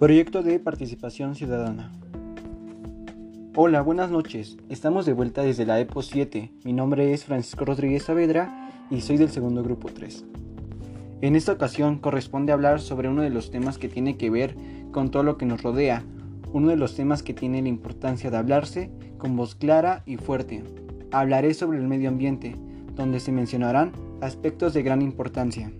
Proyecto de Participación Ciudadana. Hola, buenas noches. Estamos de vuelta desde la EPO 7. Mi nombre es Francisco Rodríguez Saavedra y soy del segundo grupo 3. En esta ocasión corresponde hablar sobre uno de los temas que tiene que ver con todo lo que nos rodea, uno de los temas que tiene la importancia de hablarse con voz clara y fuerte. Hablaré sobre el medio ambiente, donde se mencionarán aspectos de gran importancia.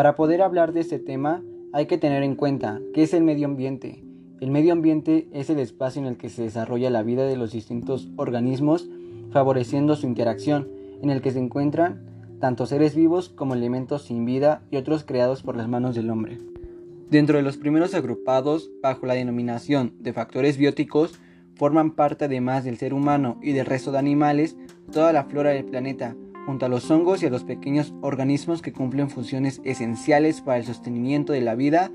Para poder hablar de este tema hay que tener en cuenta qué es el medio ambiente. El medio ambiente es el espacio en el que se desarrolla la vida de los distintos organismos, favoreciendo su interacción, en el que se encuentran tanto seres vivos como elementos sin vida y otros creados por las manos del hombre. Dentro de los primeros agrupados, bajo la denominación de factores bióticos, forman parte además del ser humano y del resto de animales, toda la flora del planeta, junto a los hongos y a los pequeños organismos que cumplen funciones esenciales para el sostenimiento de la vida,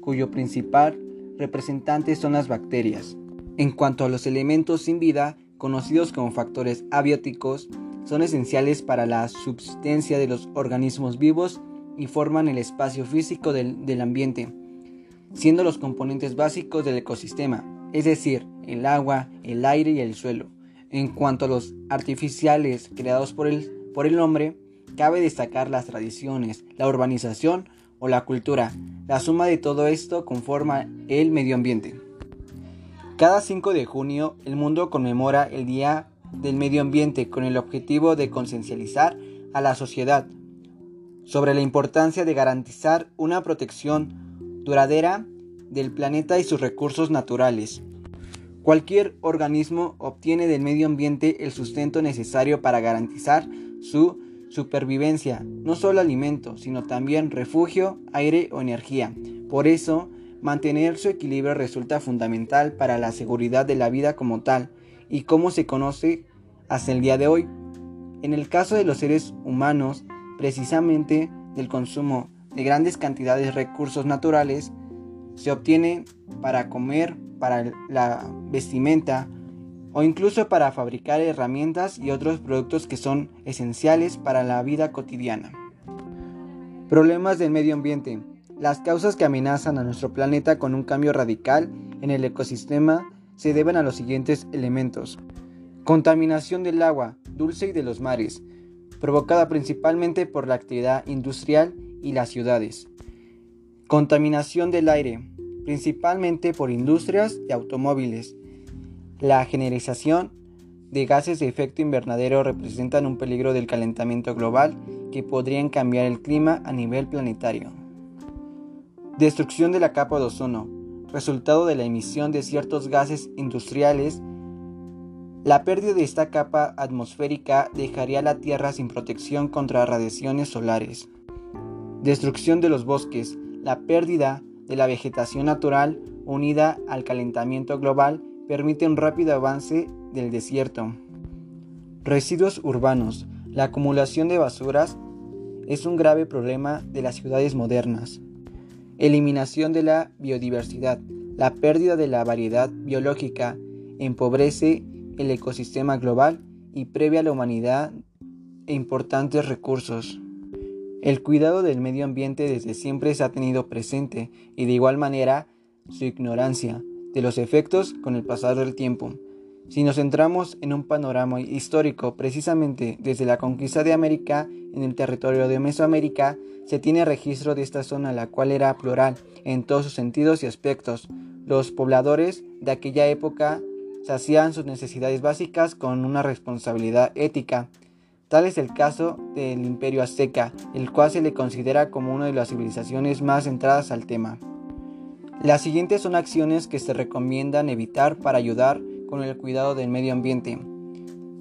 cuyo principal representante son las bacterias. En cuanto a los elementos sin vida, conocidos como factores abióticos, son esenciales para la subsistencia de los organismos vivos y forman el espacio físico del, del, ambiente, siendo los componentes básicos del ecosistema, es decir, el agua, el aire y el suelo. En cuanto a los artificiales creados por el por el hombre, cabe destacar las tradiciones, la urbanización o la cultura. La suma de todo esto conforma el medio ambiente. Cada 5 de junio el mundo conmemora el Día del Medio Ambiente con el objetivo de conciencializar a la sociedad sobre la importancia de garantizar una protección duradera del planeta y sus recursos naturales. Cualquier organismo obtiene del medio ambiente el sustento necesario para garantizar su supervivencia, no solo alimento, sino también refugio, aire o energía. Por eso, mantener su equilibrio resulta fundamental para la seguridad de la vida como tal y como se conoce hasta el día de hoy. En el caso de los seres humanos, precisamente del consumo de grandes cantidades de recursos naturales, se obtiene para comer, para la vestimenta, o incluso para fabricar herramientas y otros productos que son esenciales para la vida cotidiana. Problemas del medio ambiente. Las causas que amenazan a nuestro planeta con un cambio radical en el ecosistema se deben a los siguientes elementos. Contaminación del agua, dulce y de los mares, provocada principalmente por la actividad industrial y las ciudades. Contaminación del aire, principalmente por industrias y automóviles, la generalización de gases de efecto invernadero representan un peligro del calentamiento global que podrían cambiar el clima a nivel planetario. Destrucción de la capa de ozono, resultado de la emisión de ciertos gases industriales. La pérdida de esta capa atmosférica dejaría a la Tierra sin protección contra radiaciones solares. Destrucción de los bosques, la pérdida de la vegetación natural unida al calentamiento global permite un rápido avance del desierto. Residuos urbanos. La acumulación de basuras es un grave problema de las ciudades modernas. Eliminación de la biodiversidad. La pérdida de la variedad biológica empobrece el ecosistema global y previa a la humanidad e importantes recursos. El cuidado del medio ambiente desde siempre se ha tenido presente y de igual manera su ignorancia de los efectos con el pasar del tiempo. Si nos centramos en un panorama histórico, precisamente desde la conquista de América en el territorio de Mesoamérica, se tiene registro de esta zona, la cual era plural en todos sus sentidos y aspectos. Los pobladores de aquella época hacían sus necesidades básicas con una responsabilidad ética. Tal es el caso del imperio azteca, el cual se le considera como una de las civilizaciones más centradas al tema. Las siguientes son acciones que se recomiendan evitar para ayudar con el cuidado del medio ambiente.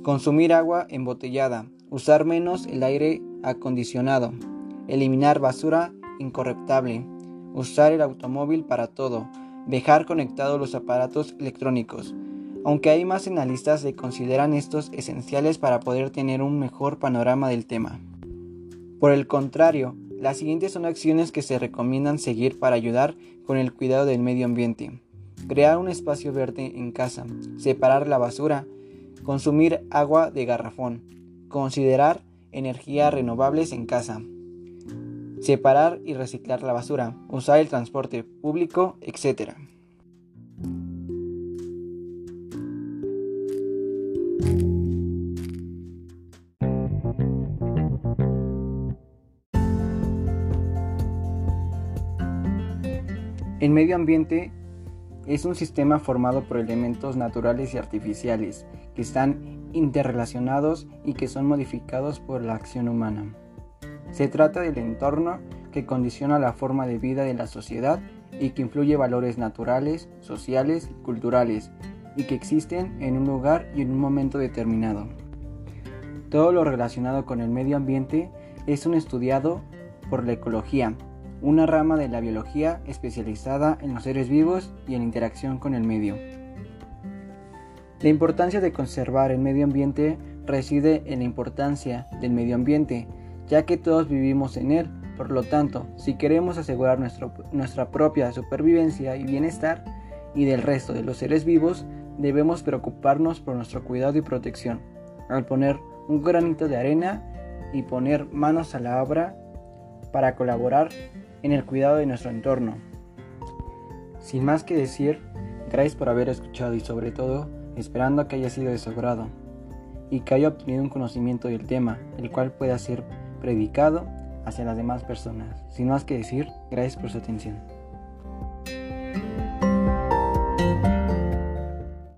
Consumir agua embotellada, usar menos el aire acondicionado, eliminar basura incorrectable, usar el automóvil para todo, dejar conectados los aparatos electrónicos. Aunque hay más analistas que consideran estos esenciales para poder tener un mejor panorama del tema. Por el contrario, las siguientes son acciones que se recomiendan seguir para ayudar con el cuidado del medio ambiente. crear un espacio verde en casa, separar la basura, consumir agua de garrafón, considerar energías renovables en casa, separar y reciclar la basura, usar el transporte público, etc. El medio ambiente es un sistema formado por elementos naturales y artificiales que están interrelacionados y que son modificados por la acción humana. Se trata del entorno que condiciona la forma de vida de la sociedad y que influye valores naturales, sociales culturales y que existen en un lugar y en un momento determinado. Todo lo relacionado con el medio ambiente es un estudiado por la ecología, una rama de la biología especializada en los seres vivos y en interacción con el medio. La importancia de conservar el medio ambiente reside en la importancia del medio ambiente, ya que todos vivimos en él. Por lo tanto, si queremos asegurar nuestra propia supervivencia y bienestar y del resto de los seres vivos, debemos preocuparnos por nuestro cuidado y protección. Al poner un granito de arena y poner manos a la obra para colaborar en el cuidado de nuestro entorno. Sin más que decir, gracias por haber escuchado y sobre todo esperando que haya sido de y que haya obtenido un conocimiento del tema, el cual pueda ser predicado hacia las demás personas. Sin más que decir, gracias por su atención.